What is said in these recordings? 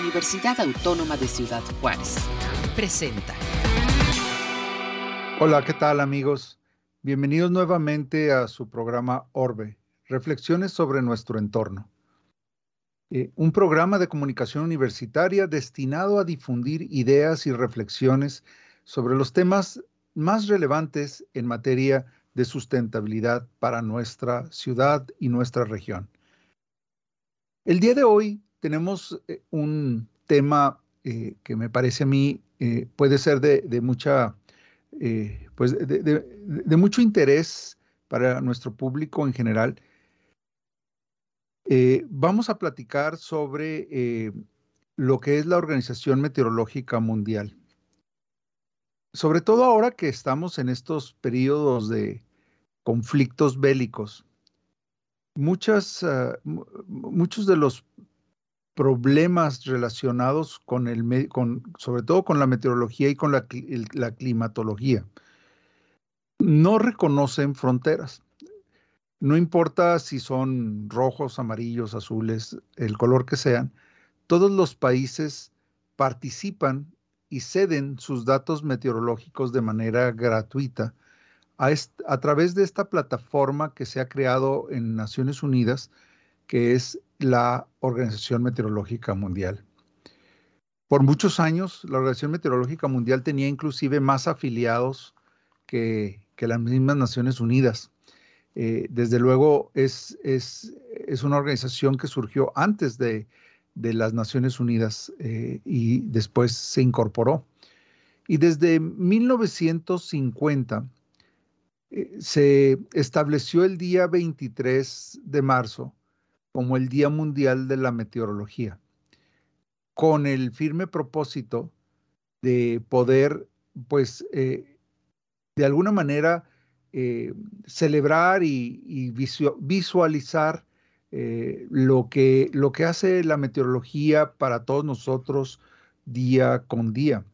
Universidad Autónoma de Ciudad Juárez. Presenta. Hola, ¿qué tal amigos? Bienvenidos nuevamente a su programa Orbe, Reflexiones sobre nuestro entorno. Eh, un programa de comunicación universitaria destinado a difundir ideas y reflexiones sobre los temas más relevantes en materia de sustentabilidad para nuestra ciudad y nuestra región. El día de hoy tenemos eh, un tema eh, que me parece a mí eh, puede ser de, mucha, pues de, mucho interés para nuestro público en general. vamos a platicar sobre lo que es la Organización Meteorológica Mundial. Sobre todo ahora que estamos en estos periodos de conflictos bélicos, muchas, ah, muchos de los problemas relacionados con el, con, sobre todo con la meteorología y con la, climatología. No reconocen fronteras. No importa si son rojos, amarillos, azules, el color que sean, todos los países participan y ceden sus datos meteorológicos de manera gratuita a, a, través de esta plataforma que se ha creado en Naciones Unidas, que es la Organización Meteorológica Mundial. Por muchos años, la Organización Meteorológica Mundial tenía inclusive más afiliados que, las mismas Naciones Unidas. Eh, desde luego, es, es, una organización que surgió antes de, las Naciones Unidas eh, y después se incorporó. Y desde 1950 eh, se estableció el día 23 de marzo como el Día Mundial de la Meteorología, con el firme propósito de poder, pues, eh, de alguna manera, eh, celebrar y, visualizar eh, lo, que, lo que hace la meteorología para todos nosotros día con día.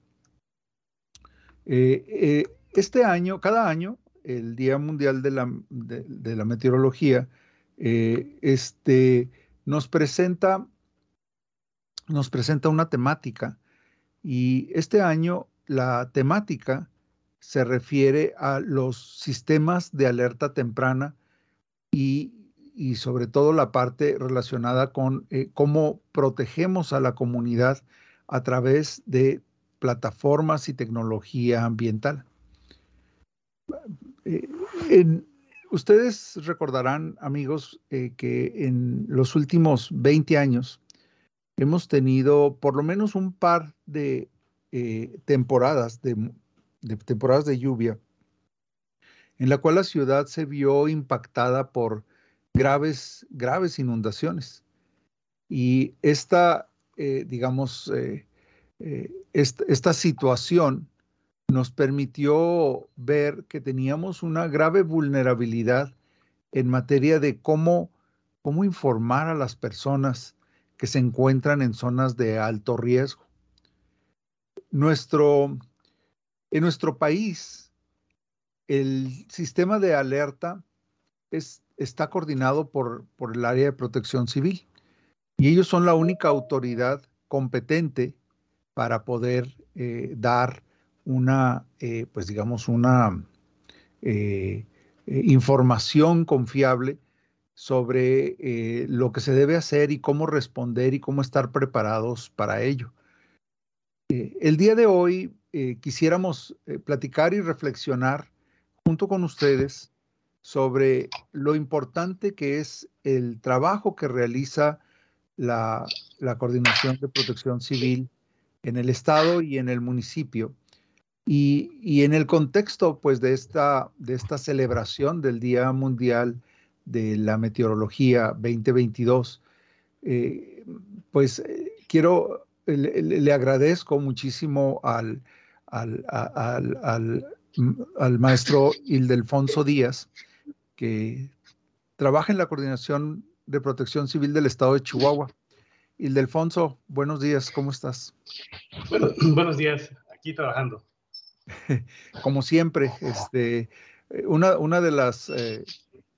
este año, cada año, el Día Mundial de la, de la Meteorología eh, este, nos, presenta, nos presenta una temática y este año la temática se refiere a los sistemas de alerta temprana y, sobre todo la parte relacionada con eh, cómo protegemos a la comunidad a través de plataformas y tecnología ambiental. Eh, en, Ustedes recordarán, amigos, eh, que en los últimos 20 años hemos tenido por lo menos un par de eh, temporadas, de, temporadas de lluvia, en la cual la ciudad se vio impactada por graves, graves inundaciones. Y esta, eh, digamos, esta situación nos permitió ver que teníamos una grave vulnerabilidad en materia de cómo, cómo informar a las personas que se encuentran en zonas de alto riesgo. Nuestro, en nuestro país, el sistema de alerta es, está coordinado por, por el área de protección civil y ellos son la única autoridad competente para poder eh, dar una, eh, pues digamos, una eh, eh, información confiable sobre lo que se debe hacer y cómo responder y cómo estar preparados para ello. el día de hoy quisiéramos platicar y reflexionar junto con ustedes sobre lo importante que es el trabajo que realiza la, la Coordinación de Protección Civil en el Estado y en el municipio y, en el contexto pues, de, esta, de esta celebración del Día Mundial de la Meteorología 2022, eh, pues eh, quiero, le, agradezco muchísimo al, al, al, al, maestro Ildefonso Díaz, que trabaja en la Coordinación de Protección Civil del Estado de Chihuahua. Ildefonso, buenos días, ¿cómo estás? Bueno, buenos días, aquí trabajando. como siempre, este, eh, una, de las eh,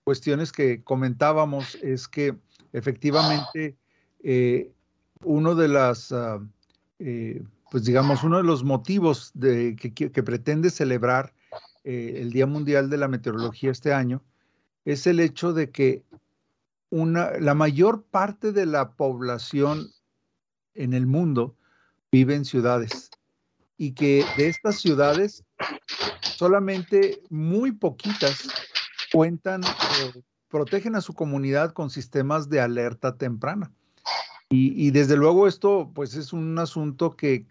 cuestiones que comentábamos es que efectivamente, eh, uno de las, ah, pues digamos, uno de los motivos de, que, pretende celebrar el Día Mundial de la Meteorología este año es el hecho de que la mayor parte de la población en el mundo vive en ciudades y que de estas ciudades solamente muy poquitas cuentan, eh, protegen a su comunidad con sistemas de alerta temprana. Y, desde luego esto pues es un asunto que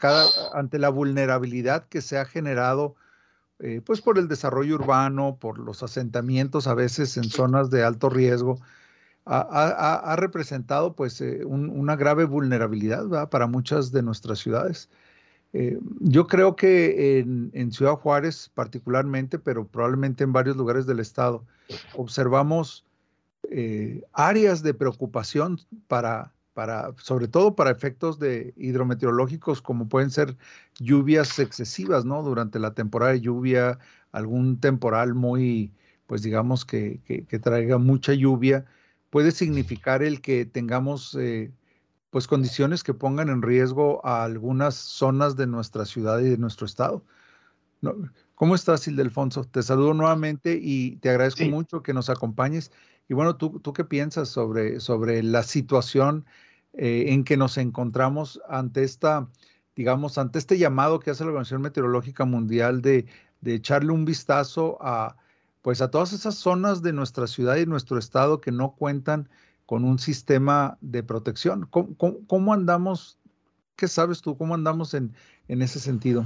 ante la vulnerabilidad que se ha generado eh, pues por el desarrollo urbano, por los asentamientos a veces en zonas de alto riesgo, ha, representado pues eh, una grave vulnerabilidad para muchas de nuestras ciudades. Eh, yo creo que en, Ciudad Juárez particularmente, pero probablemente en varios lugares del estado, observamos áreas de preocupación para para, sobre todo para efectos de hidrometeorológicos como pueden ser lluvias excesivas, ¿no? Durante la temporada de lluvia, algún temporal muy, pues digamos que, que, traiga mucha lluvia, puede significar el que tengamos eh, pues condiciones que pongan en riesgo a algunas zonas de nuestra ciudad y de nuestro estado. ¿Cómo estás, Ildefonso? Te saludo nuevamente y te agradezco mucho que nos acompañes. Y bueno, ¿tú, tú qué piensas sobre, sobre la situación eh, en que nos encontramos ante esta, digamos, ante este llamado que hace la Organización Meteorológica Mundial de, de echarle un vistazo a, pues a todas esas zonas de nuestra ciudad y nuestro estado que no cuentan con un sistema de protección. ¿Cómo, cómo, andamos? ¿Qué sabes tú? ¿Cómo andamos en, en ese sentido?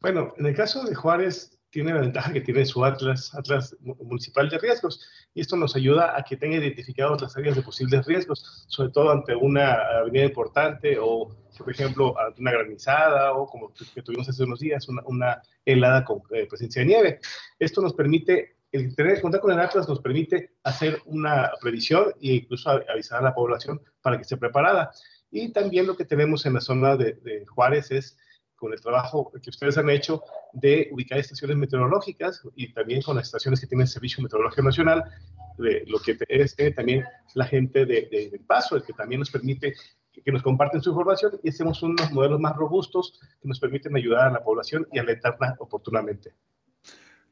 Bueno, en el caso de Juárez, tiene la ventaja que tiene su Atlas, Atlas Municipal de Riesgos, y esto nos ayuda a que tenga identificados las áreas de posibles riesgos, sobre todo ante una avenida importante o, por ejemplo, ante una granizada o como que tuvimos hace unos días, una, helada con eh, presencia de nieve. Esto nos permite, el tener contar con el Atlas nos permite hacer una previsión e incluso avisar a la población para que esté preparada. Y también lo que tenemos en la zona de, Juárez es con el trabajo que ustedes han hecho de ubicar estaciones meteorológicas y también con las estaciones que tiene el Servicio Meteorológico Nacional, de lo que es también la gente de, de, Paso, el que también nos permite que, nos comparten su información y hacemos unos modelos más robustos que nos permiten ayudar a la población y alertarla oportunamente.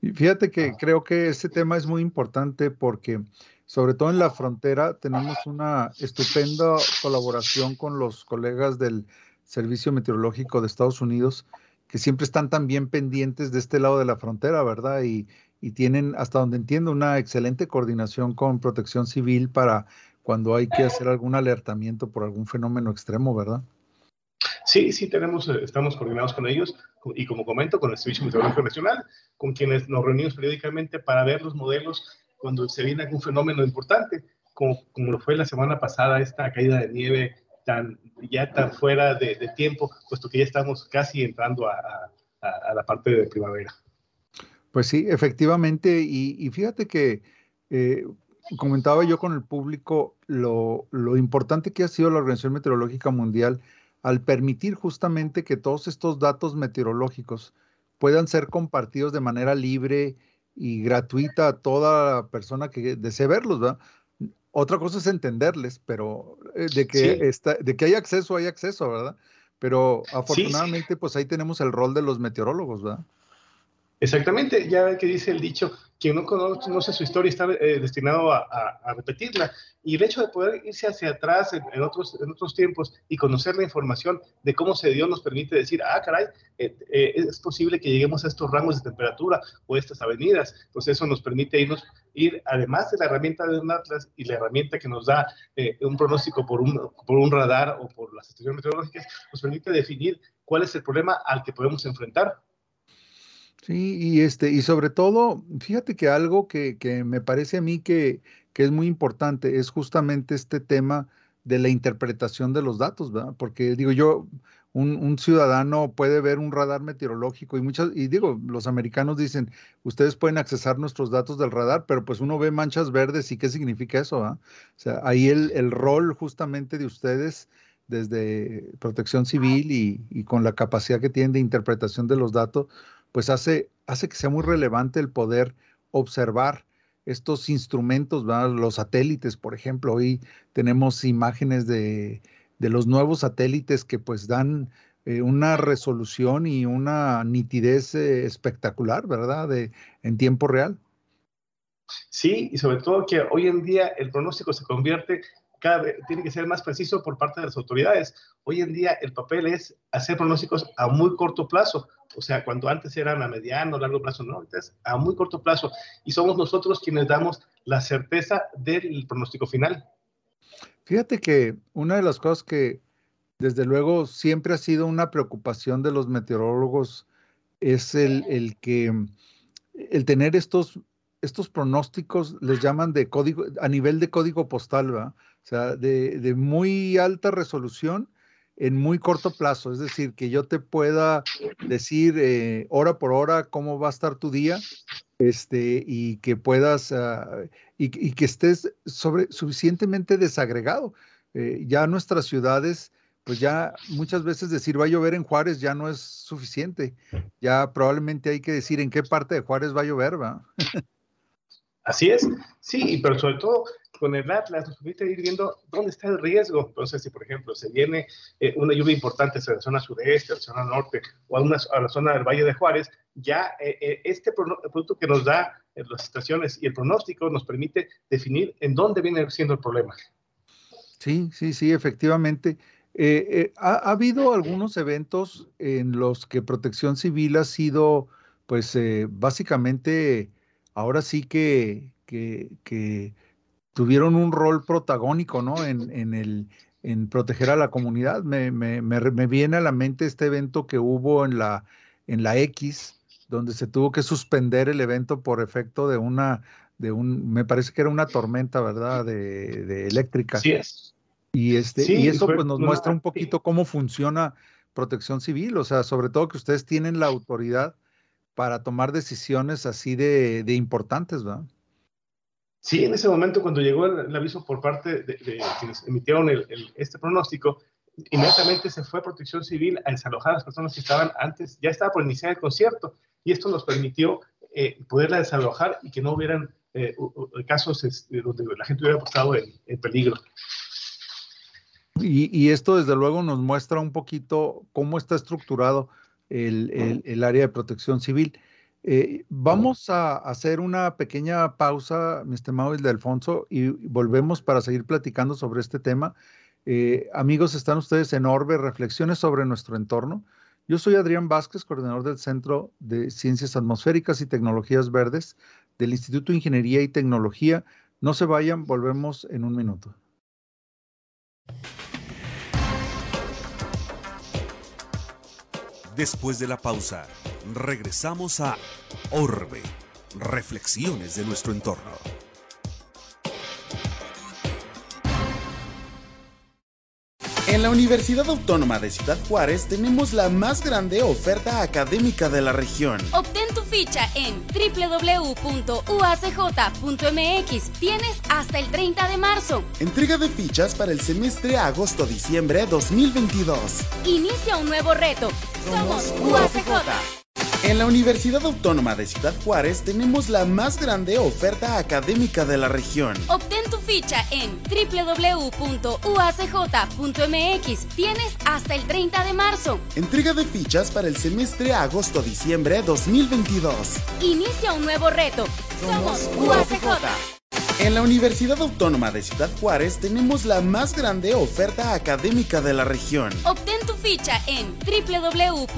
Y fíjate que creo que este tema es muy importante porque sobre todo en la frontera tenemos una estupenda colaboración con los colegas del Servicio Meteorológico de Estados Unidos, que siempre están también pendientes de este lado de la frontera, ¿verdad? Y, tienen, hasta donde entiendo, una excelente coordinación con protección civil para cuando hay que hacer algún alertamiento por algún fenómeno extremo, ¿verdad? Sí, sí, tenemos, eh, estamos coordinados con ellos y como comento, con el Servicio Meteorológico Nacional, con quienes nos reunimos periódicamente para ver los modelos cuando se viene algún fenómeno importante, como, lo fue la semana pasada, esta caída de nieve tan, ya tan fuera de, tiempo, puesto que ya estamos casi entrando a, la parte de primavera. Pues sí, efectivamente, y, fíjate que eh, comentaba yo con el público lo, lo, importante que ha sido la Organización Meteorológica Mundial al permitir justamente que todos estos datos meteorológicos puedan ser compartidos de manera libre y gratuita a toda persona que desee verlos, ¿verdad? Otra cosa es entenderles, pero eh, de que está, de que hay acceso, hay acceso, ¿verdad? Pero afortunadamente, pues ahí tenemos el rol de los meteorólogos, ¿verdad? Exactamente, ya que dice el dicho, quien no conoce su historia está eh, destinado a, repetirla. Y el hecho de poder irse hacia atrás en, otros, tiempos y conocer la información de cómo se dio nos permite decir, ah, caray, eh, eh, es posible que lleguemos a estos rangos de temperatura o estas avenidas. Pues eso nos permite irnos, ir, además de la herramienta de un atlas y la herramienta que nos da un pronóstico por un, por un radar o por las estaciones meteorológicas, nos permite definir cuál es el problema al que podemos enfrentar. Sí, y este, y sobre todo, fíjate que algo que, que me parece a mí que, que, es muy importante es justamente este tema de la interpretación de los datos, ¿verdad? Porque digo yo, un, un, ciudadano puede ver un radar meteorológico y muchas, y digo, los americanos dicen, ustedes pueden accesar nuestros datos del radar, pero pues uno ve manchas verdes y qué significa eso, ¿ah? O sea, ahí el, el, rol justamente de ustedes desde protección civil y, y con la capacidad que tienen de interpretación de los datos, pues hace, hace que sea muy relevante el poder observar estos instrumentos, los satélites, por ejemplo. Hoy tenemos imágenes de de los nuevos satélites que pues dan eh, una resolución y una nitidez eh, espectacular, ¿verdad? De, en tiempo real. Sí, y sobre todo que hoy en día el pronóstico se convierte, cada vez, tiene que ser más preciso por parte de las autoridades. Hoy en día el papel es hacer pronósticos a muy corto plazo, o sea, cuando antes eran a mediano, largo plazo, no, entonces a muy corto plazo. Y somos nosotros quienes damos la certeza del pronóstico final. Fíjate que una de las cosas que desde luego siempre ha sido una preocupación de los meteorólogos es el, el que el tener estos estos pronósticos les llaman de código, a nivel de código postal, ¿va? O sea, de, de, muy alta resolución en muy corto plazo. Es decir, que yo te pueda decir eh, hora por hora cómo va a estar tu día este, y que puedas, y, y, que estés sobre, suficientemente desagregado. Eh, ya nuestras ciudades, pues ya muchas veces decir va a llover en Juárez ya no es suficiente. Ya probablemente hay que decir en qué parte de Juárez va a llover, ¿va? Así es, sí, pero sobre todo con el Atlas nos permite ir viendo dónde está el riesgo. Entonces, si por ejemplo se viene eh, una lluvia importante hacia la zona sureste, a la zona norte o a, la zona del Valle de Juárez, ya eh, eh, este producto que nos da las estaciones y el pronóstico nos permite definir en dónde viene siendo el problema. Sí, sí, sí, efectivamente. Ha, ha, habido algunos eventos en los que Protección Civil ha sido, pues, básicamente ahora sí que, que tuvieron un rol protagónico, ¿no? En, en, el, en proteger a la comunidad. Me, me, me, me, viene a la mente este evento que hubo en la, en la X, donde se tuvo que suspender el evento por efecto de una, de un, me parece que era una tormenta, ¿verdad? De, de eléctrica. Sí es. Y, este, sí, y eso pues nos muestra un poquito cómo funciona protección civil, o sea, sobre todo que ustedes tienen la autoridad para tomar decisiones así de, de importantes, ¿verdad? Sí, en ese momento cuando llegó el, el aviso por parte de, de quienes emitieron el, el, este pronóstico, inmediatamente se fue Protección Civil a desalojar a las personas que estaban antes, ya estaba por iniciar el concierto, y esto nos permitió eh, poderla desalojar y que no hubieran eh, casos este, donde la gente hubiera pasado en, en peligro. Y, y, esto desde luego nos muestra un poquito cómo está estructurado el área de protección civil. Eh, vamos a hacer una pequeña pausa, mi estimado Alfonso, y volvemos para seguir platicando sobre este tema. Eh, amigos, están ustedes en Orbe, reflexiones sobre nuestro entorno. Yo soy Adrián Vázquez, coordinador del Centro de Ciencias Atmosféricas y Tecnologías Verdes del Instituto de Ingeniería y Tecnología. No se vayan, volvemos en un minuto. Después de la pausa, regresamos a Orbe, reflexiones de nuestro entorno. En la Universidad Autónoma de Ciudad Juárez tenemos la más grande oferta académica de la región. Obtén tu ficha en www.uacj.mx. Tienes hasta el 30 de marzo. Entrega de fichas para el semestre agosto-diciembre 2022. Inicia un nuevo reto. Somos UACJ. En la Universidad Autónoma de Ciudad Juárez tenemos la más grande oferta académica de la región. Obtén tu ficha en www.uacj.mx. Tienes hasta el 30 de marzo. Entrega de fichas para el semestre agosto-diciembre 2022. Inicia un nuevo reto. Somos, Somos UACJ. En la Universidad Autónoma de Ciudad Juárez tenemos la más grande oferta académica de la región. Obtén tu ficha en www.uacj.mx.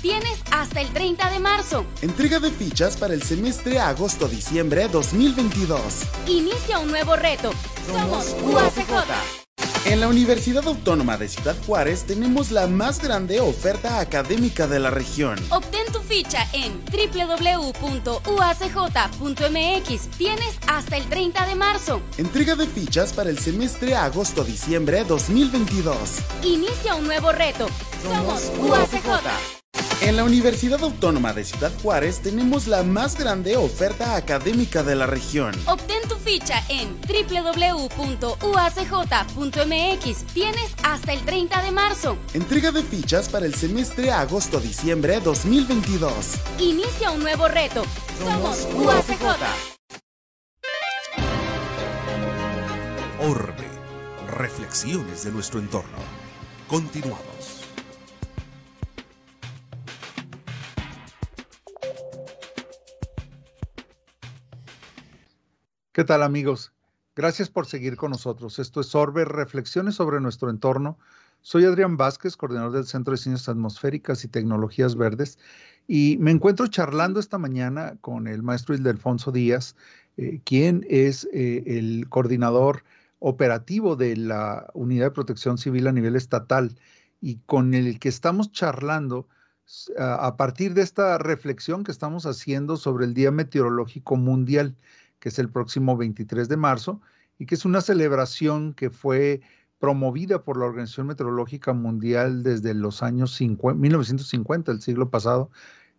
Tienes hasta el 30 de marzo. Entrega de fichas para el semestre agosto-diciembre 2022. Inicia un nuevo reto. Somos, Somos UACJ. En la Universidad Autónoma de Ciudad Juárez tenemos la más grande oferta académica de la región. Obtén tu ficha en www.uacj.mx. Tienes hasta el 30 de marzo. Entrega de fichas para el semestre agosto-diciembre 2022. Inicia un nuevo reto. Somos, Somos UACJ. En la Universidad Autónoma de Ciudad Juárez tenemos la más grande oferta académica de la región. Obtén tu ficha en www.uacj.mx. Tienes hasta el 30 de marzo. Entrega de fichas para el semestre agosto-diciembre 2022. Inicia un nuevo reto. Somos, Somos UACJ. Orbe reflexiones de nuestro entorno. Continuamos. ¿Qué tal amigos? Gracias por seguir con nosotros. Esto es Orbe, Reflexiones sobre nuestro entorno. Soy Adrián Vázquez, coordinador del Centro de Ciencias Atmosféricas y Tecnologías Verdes, y me encuentro charlando esta mañana con el maestro Ildefonso Díaz, eh, quien es eh, el coordinador operativo de la Unidad de Protección Civil a nivel estatal y con el que estamos charlando a partir de esta reflexión que estamos haciendo sobre el Día Meteorológico Mundial que es el próximo 23 de marzo, y que es una celebración que fue promovida por la Organización Meteorológica Mundial desde los años 1950, el siglo pasado,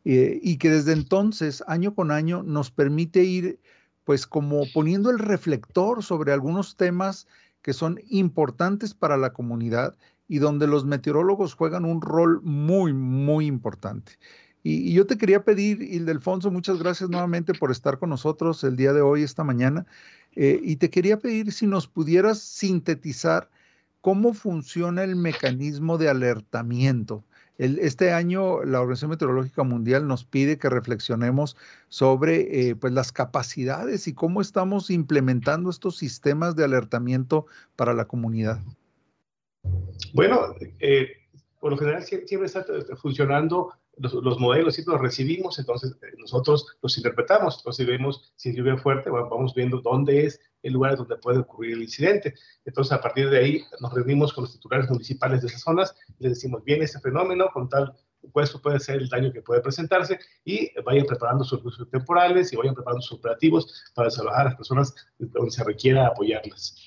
eh, y que desde entonces, año con año, nos permite ir, pues, como poniendo el reflector sobre algunos temas que son importantes para la comunidad y donde los meteorólogos juegan un rol muy, muy importante. Y, yo te quería pedir, Ildefonso, muchas gracias nuevamente por estar con nosotros el día de hoy, esta mañana. Eh, y te quería pedir si nos pudieras sintetizar cómo funciona el mecanismo de alertamiento. este año la Organización Meteorológica Mundial nos pide que reflexionemos sobre eh, pues las capacidades y cómo estamos implementando estos sistemas de alertamiento para la comunidad. Bueno, eh, por lo general siempre está funcionando los, modelos y los recibimos, entonces eh, nosotros los interpretamos, entonces vemos si lluvia fuerte, vamos viendo dónde es el lugar donde puede ocurrir el incidente. Entonces a partir de ahí nos reunimos con los titulares municipales de esas zonas, les decimos, bien este fenómeno, con tal pues puede ser el daño que puede presentarse y vayan preparando sus recursos temporales y vayan preparando sus operativos para desalojar a las personas donde se requiera apoyarlas.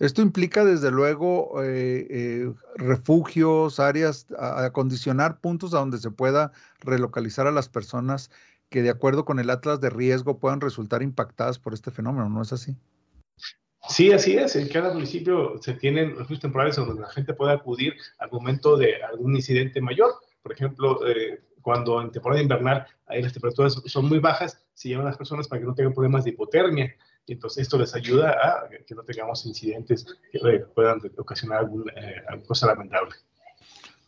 Esto implica, desde luego, eh, eh, refugios, áreas, acondicionar puntos a donde se pueda relocalizar a las personas que, de acuerdo con el Atlas de riesgo, puedan resultar impactadas por este fenómeno, ¿no es así? Sí, así es. En cada municipio se tienen refugios temporales donde la gente puede acudir al momento de algún incidente mayor. Por ejemplo, eh, cuando en temporada invernal ahí las temperaturas son muy bajas, se llevan las personas para que no tengan problemas de hipotermia entonces esto les ayuda a que no tengamos incidentes que puedan ocasionar eh, alguna cosa lamentable.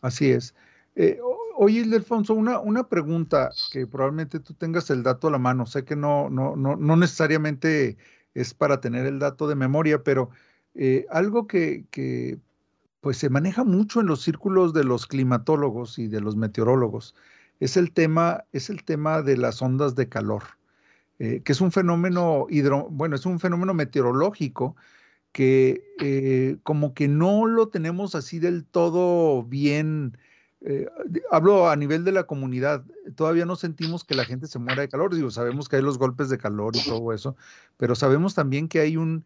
Así es. Eh, oye, Ildefonso, una, una pregunta que probablemente tú tengas el dato a la mano. Sé que no, no, no, no necesariamente es para tener el dato de memoria, pero eh, algo que, que pues se maneja mucho en los círculos de los climatólogos y de los meteorólogos es el tema, es el tema de las ondas de calor. Eh, que es un fenómeno hidro, bueno, es un fenómeno meteorológico que eh, como que no lo tenemos así del todo bien. Eh, hablo a nivel de la comunidad, todavía no sentimos que la gente se muera de calor, digo, sabemos que hay los golpes de calor y todo eso, pero sabemos también que hay un,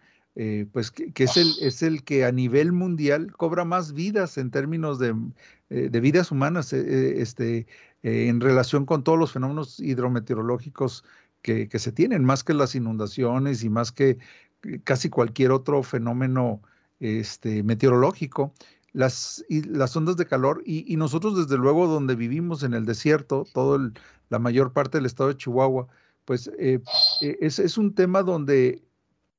pues que, es, el, es el que a nivel mundial cobra más vidas en términos de, de vidas humanas este, en relación con todos los fenómenos hidrometeorológicos que, se tienen, más que las inundaciones y más que casi cualquier otro fenómeno este, meteorológico. Las, las ondas de calor y, nosotros desde luego donde vivimos en el desierto, todo la mayor parte del estado de Chihuahua, pues eh, eh, es, es, un tema donde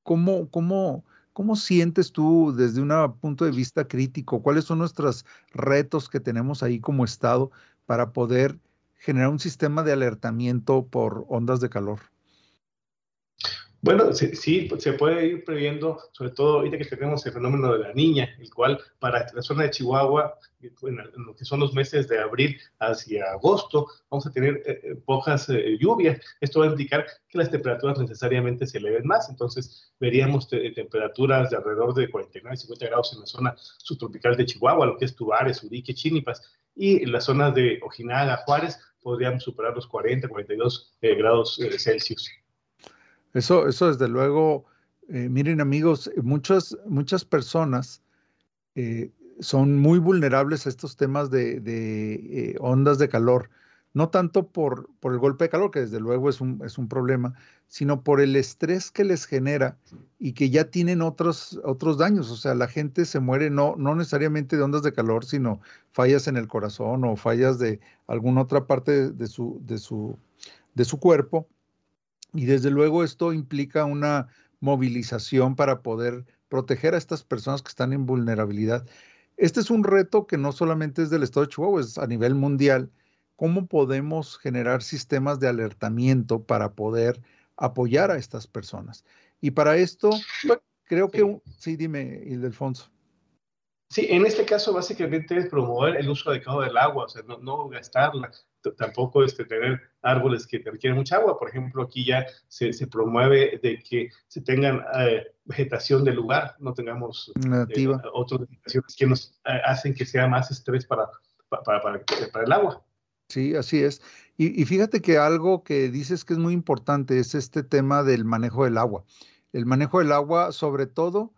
cómo, cómo, cómo sientes tú desde un punto de vista crítico, cuáles son nuestros retos que tenemos ahí como estado para poder generar un sistema de alertamiento por ondas de calor? Bueno, sí, se puede ir previendo, sobre todo ahorita que tenemos el fenómeno de la niña, el cual para la zona de Chihuahua, en lo que son los meses de abril hacia agosto, vamos a tener eh, eh, pocas eh, lluvias. Esto va a indicar que las temperaturas necesariamente se eleven más. Entonces, veríamos temperaturas de alrededor de 49, 50 grados en la zona subtropical de Chihuahua, lo que es Tubares, Urique, Chinipas, y en las zonas de Ojinaga, Juárez, podríamos superar los 40, 42 grados Celsius. Eso, eso desde luego, eh, miren amigos, muchas, muchas personas eh, son muy vulnerables a estos temas de, eh, ondas de calor, no tanto por, por, el golpe de calor, que desde luego es un, es un problema, sino por el estrés que les genera y que ya tienen otros, otros daños. O sea, la gente se muere no, no necesariamente de ondas de calor, sino fallas en el corazón o fallas de alguna otra parte de su, de su, de su cuerpo y desde luego esto implica una movilización para poder proteger a estas personas que están en vulnerabilidad. Este es un reto que no solamente es del Estado de Chihuahua, es a nivel mundial. ¿Cómo podemos generar sistemas de alertamiento para poder apoyar a estas personas? Y para esto, creo que... Sí, dime, Ildefonso. Sí, en este caso básicamente es promover el uso adecuado del agua, o sea, no, gastarla, tampoco este, tener árboles que requieren mucha agua. Por ejemplo, aquí ya se, promueve de que se tengan eh, vegetación del lugar, no tengamos eh, otras vegetaciones que nos eh, hacen que sea más estrés para, para, para, el agua. Sí, así es. Y, fíjate que algo que dices que es muy importante es este tema del manejo del agua. El manejo del agua, sobre todo,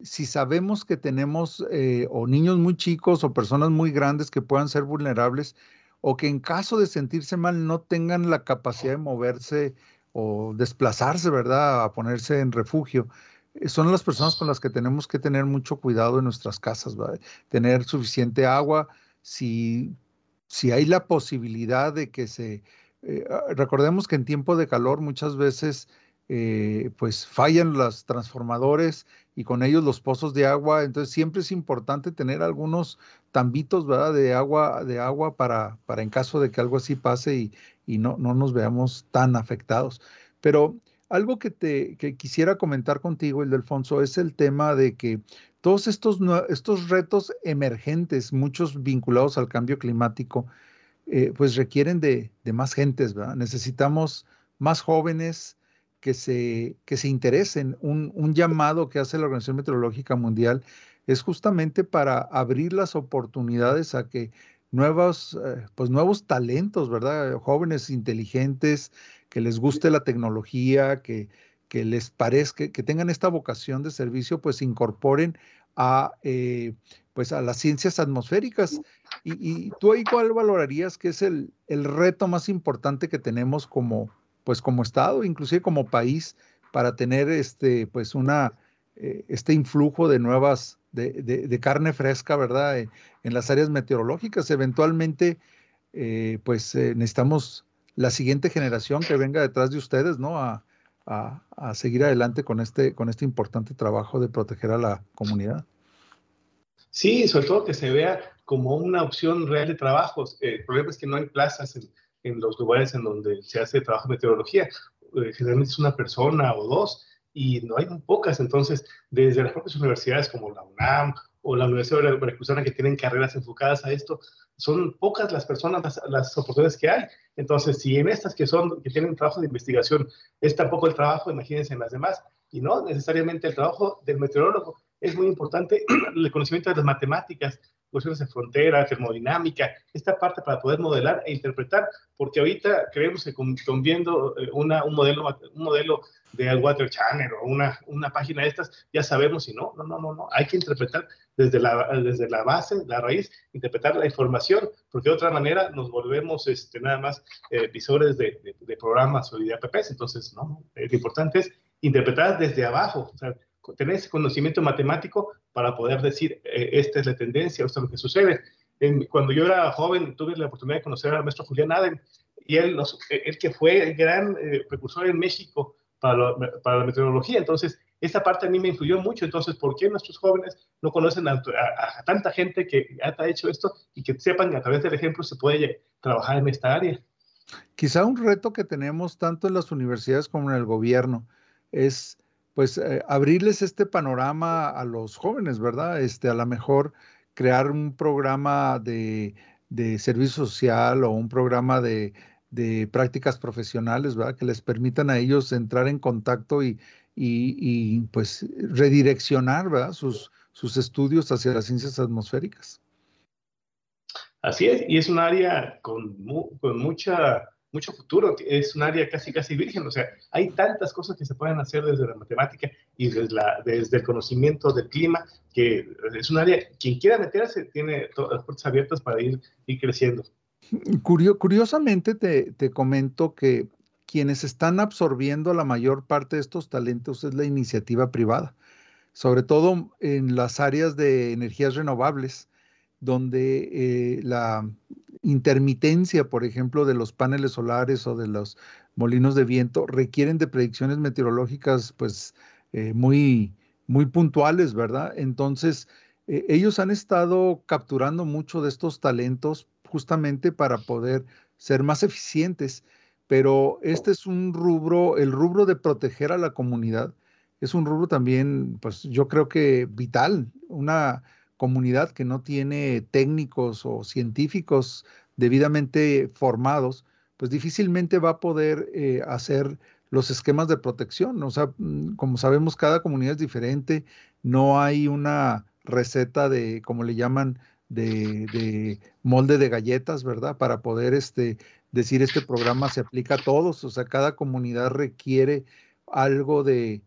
si sabemos que tenemos eh, o niños muy chicos o personas muy grandes que puedan ser vulnerables o que en caso de sentirse mal no tengan la capacidad de moverse o desplazarse, ¿verdad? A ponerse en refugio. Eh, son las personas con las que tenemos que tener mucho cuidado en nuestras casas, ¿verdad? Tener suficiente agua. Si, si hay la posibilidad de que se... Eh, ah, recordemos que en tiempo de calor muchas veces pues fallan los transformadores y con ellos los pozos de agua. Entonces siempre es importante tener algunos tambitos, ¿verdad? De agua, de agua para, para en caso de que algo así pase y, y no, no nos veamos tan afectados. Pero algo que te que quisiera comentar contigo, el Delfonso, es el tema de que todos estos, estos retos emergentes, muchos vinculados al cambio climático, eh, pues requieren de, de, más gentes, ¿verdad? Necesitamos más jóvenes, que se, que se interesen. Un, un, llamado que hace la Organización Meteorológica Mundial es justamente para abrir las oportunidades a que nuevos, eh, pues nuevos talentos, ¿verdad? Jóvenes inteligentes, que les guste la tecnología, que, que les parezca, que tengan esta vocación de servicio, pues incorporen a, eh, pues a las ciencias atmosféricas. Y, tú ahí cuál valorarías que es el, el reto más importante que tenemos como, pues como Estado, inclusive como país, para tener este, pues una, eh, este influjo de nuevas, de, carne fresca, ¿verdad? Eh, en las áreas meteorológicas. Eventualmente, pues necesitamos la siguiente generación que venga detrás de ustedes, ¿no? A, a, seguir adelante con este, con este importante trabajo de proteger a la comunidad. Sí, sobre todo que se vea como una opción real de trabajos. el problema es que no hay plazas en, en los lugares en donde se hace trabajo de meteorología. Eh, generalmente es una persona o dos y no hay pocas. Entonces, desde las propias universidades como la UNAM o la Universidad de Veracruzana que tienen carreras enfocadas a esto, son pocas las personas, las, oportunidades que hay. Entonces, si en estas que son, que tienen trabajo de investigación, es tampoco el trabajo, imagínense en las demás, y no necesariamente el trabajo del meteorólogo. Es muy importante el conocimiento de las matemáticas, cuestiones de frontera, termodinámica, esta parte para poder modelar e interpretar, porque ahorita creemos que con, viendo eh, una, un, modelo, un modelo de Water Channel o una, una página de estas, ya sabemos si no, no, no, no, no, hay que interpretar desde la, desde la base, la raíz, interpretar la información, porque de otra manera nos volvemos este, nada más eh, visores de, de, programas o de apps, entonces, no, lo importante es interpretar desde abajo, o sea, tener ese conocimiento matemático para poder decir, eh, esta es la tendencia, esto es lo que sucede. cuando yo era joven, tuve la oportunidad de conocer al maestro Julián Aden, y él, el que fue el gran eh, precursor en México para, para, la meteorología. Entonces, esta parte a mí me influyó mucho. Entonces, ¿por qué nuestros jóvenes no conocen a, tanta gente que ha hecho esto y que sepan que a través del ejemplo se puede trabajar en esta área? Quizá un reto que tenemos tanto en las universidades como en el gobierno es pues eh, abrirles este panorama a los jóvenes, ¿verdad? Este, a lo mejor crear un programa de, servicio social o un programa de, prácticas profesionales, ¿verdad? Que les permitan a ellos entrar en contacto y, y, pues redireccionar, ¿verdad? Sus, sus estudios hacia las ciencias atmosféricas. Así es, y es un área con, con mucha mucho futuro, es un área casi casi virgen, o sea, hay tantas cosas que se pueden hacer desde la matemática y desde, la, el conocimiento del clima, que es un área, quien quiera meterse tiene todas las puertas abiertas para ir, ir creciendo. curiosamente te, te comento que quienes están absorbiendo la mayor parte de estos talentos es la iniciativa privada, sobre todo en las áreas de energías renovables donde eh, la intermitencia, por ejemplo, de los paneles solares o de los molinos de viento requieren de predicciones meteorológicas pues eh, muy, muy puntuales, ¿verdad? Entonces, eh, ellos han estado capturando mucho de estos talentos justamente para poder ser más eficientes, pero este es un rubro, el rubro de proteger a la comunidad, es un rubro también, pues yo creo que vital, una comunidad que no tiene técnicos o científicos debidamente formados, pues difícilmente va a poder eh, hacer los esquemas de protección. O sea, mm, como sabemos, cada comunidad es diferente, no hay una receta de, como le llaman, de, molde de galletas, ¿verdad? Para poder este, decir este programa se aplica a todos. O sea, cada comunidad requiere algo de,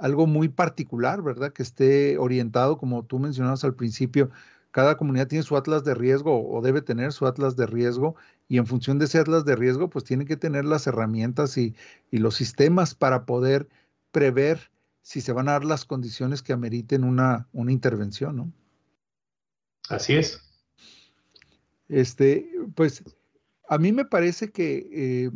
algo muy particular, ¿verdad? Que esté orientado, como tú mencionabas al principio, cada comunidad tiene su atlas de riesgo o debe tener su atlas de riesgo y en función de ese atlas de riesgo, pues tiene que tener las herramientas y, y los sistemas para poder prever si se van a dar las condiciones que ameriten una, una intervención, ¿no? Así es. Este, pues a mí me parece que eh,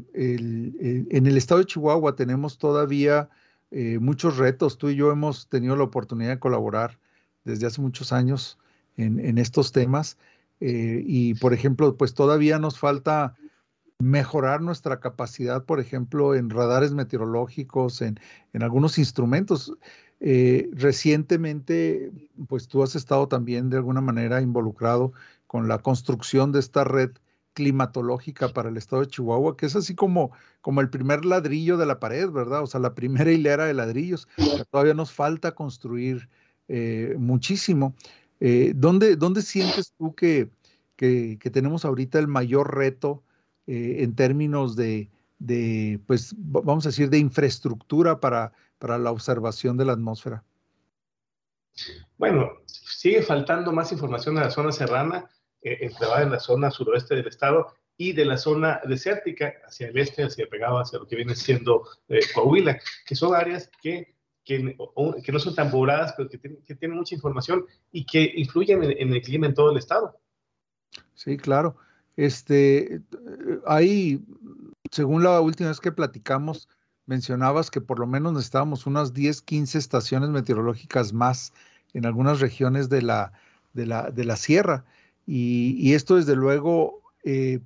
en el estado de Chihuahua tenemos todavía eh, muchos retos. Tú y yo hemos tenido la oportunidad de colaborar desde hace muchos años en, estos temas. Eh, y, por ejemplo, pues todavía nos falta mejorar nuestra capacidad, por ejemplo, en radares meteorológicos, en, algunos instrumentos. Eh, recientemente, pues tú has estado también de alguna manera involucrado con la construcción de esta red climatológica para el estado de Chihuahua, que es así como, como el primer ladrillo de la pared, ¿verdad? O sea, la primera hilera de ladrillos. Todavía nos falta construir eh, muchísimo. Eh, ¿dónde, ¿dónde, sientes tú que, que, tenemos ahorita el mayor reto eh, en términos de, de, pues, vamos a decir, de infraestructura para, para la observación de la atmósfera? Bueno, sigue faltando más información en la zona serrana, eh, en la zona suroeste del estado y de la zona desértica hacia el este, hacia pegado hacia lo que viene siendo eh, Coahuila, que son áreas que, que, no son tan pobladas, pero que, que, tienen mucha información y que influyen en, en el clima en todo el estado. Sí, claro. Este, ahí, según la última vez que platicamos, mencionabas que por lo menos necesitábamos unas 10, 15 estaciones meteorológicas más en algunas regiones de la, de la, de la sierra. Y, esto, desde luego, eh,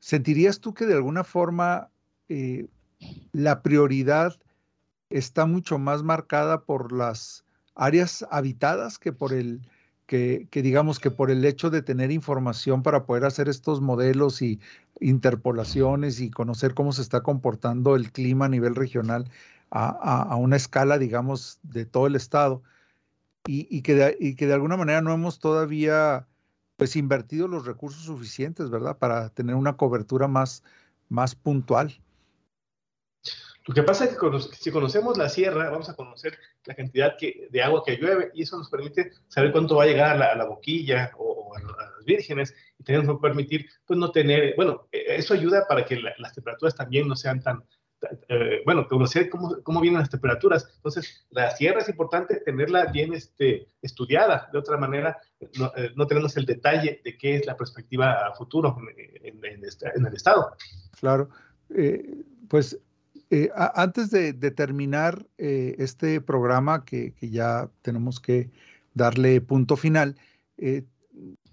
¿sentirías tú que de alguna forma eh, la prioridad está mucho más marcada por las áreas habitadas que por el, que, digamos que por el hecho de tener información para poder hacer estos modelos y interpolaciones y conocer cómo se está comportando el clima a nivel regional a, una escala, digamos, de todo el estado, y, que de, y, que de, alguna manera no hemos todavía pues invertido los recursos suficientes, ¿verdad? Para tener una cobertura más, más puntual. Lo que pasa es que si conocemos la sierra, vamos a conocer la cantidad de agua que llueve y eso nos permite saber cuánto va a llegar a la, boquilla o, a, las vírgenes y también nos permitir, pues no tener, bueno, e, eso ayuda para que las temperaturas también no sean tan, eh, bueno, conocer cómo, cómo, vienen las temperaturas. Entonces, la sierra es importante tenerla bien este, estudiada. De otra manera, no, eh, tenemos el detalle de qué es la perspectiva a futuro en, el Estado. Claro. Eh, pues antes de, terminar este programa, que, ya tenemos que darle punto final,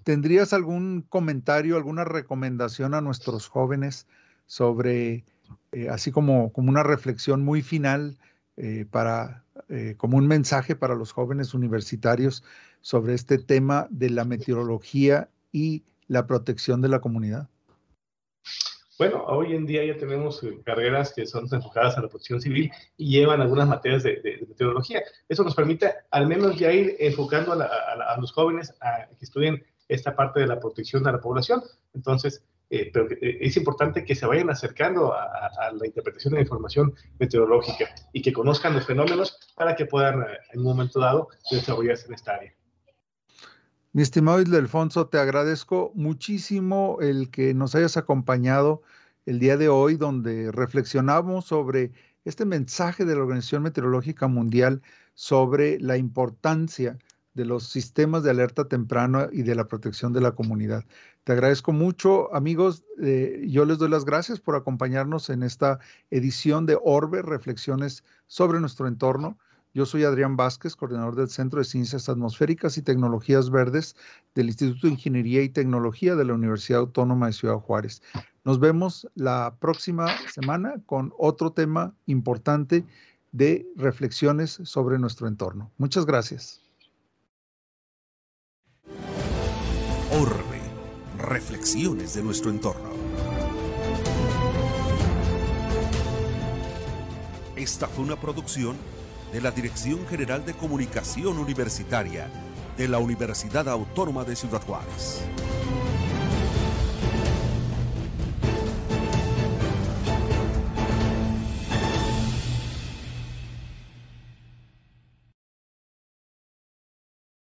¿tendrías algún comentario, alguna recomendación a nuestros jóvenes sobre, así como, como una reflexión muy final para, como un mensaje para los jóvenes universitarios sobre este tema de la meteorología y la protección de la comunidad? Bueno, hoy en día ya tenemos eh, carreras que son enfocadas a la protección civil y llevan algunas materias de, meteorología. Eso nos permite al menos ya ir enfocando a, los jóvenes a que estudien esta parte de la protección de la población. Entonces, eh, pero eh, es importante que se vayan acercando a, la interpretación de la información meteorológica y que conozcan los fenómenos para que puedan en un momento dado desarrollarse en esta área. Mi estimado Ildefonso, te agradezco muchísimo el que nos hayas acompañado el día de hoy, donde reflexionamos sobre este mensaje de la Organización Meteorológica Mundial sobre la importancia de los sistemas de alerta temprana y de la protección de la comunidad. Te agradezco mucho, amigos. Eh, yo les doy las gracias por acompañarnos en esta edición de Orbe, Reflexiones sobre nuestro entorno. Yo soy Adrián Vázquez, coordinador del Centro de Ciencias Atmosféricas y Tecnologías Verdes del Instituto de Ingeniería y Tecnología de la Universidad Autónoma de Ciudad Juárez. Nos vemos la próxima semana con otro tema importante de reflexiones sobre nuestro entorno. Muchas gracias. Orbe, reflexiones de nuestro entorno. Esta fue una producción de la Dirección General de Comunicación Universitaria de la Universidad Autónoma de Ciudad Juárez.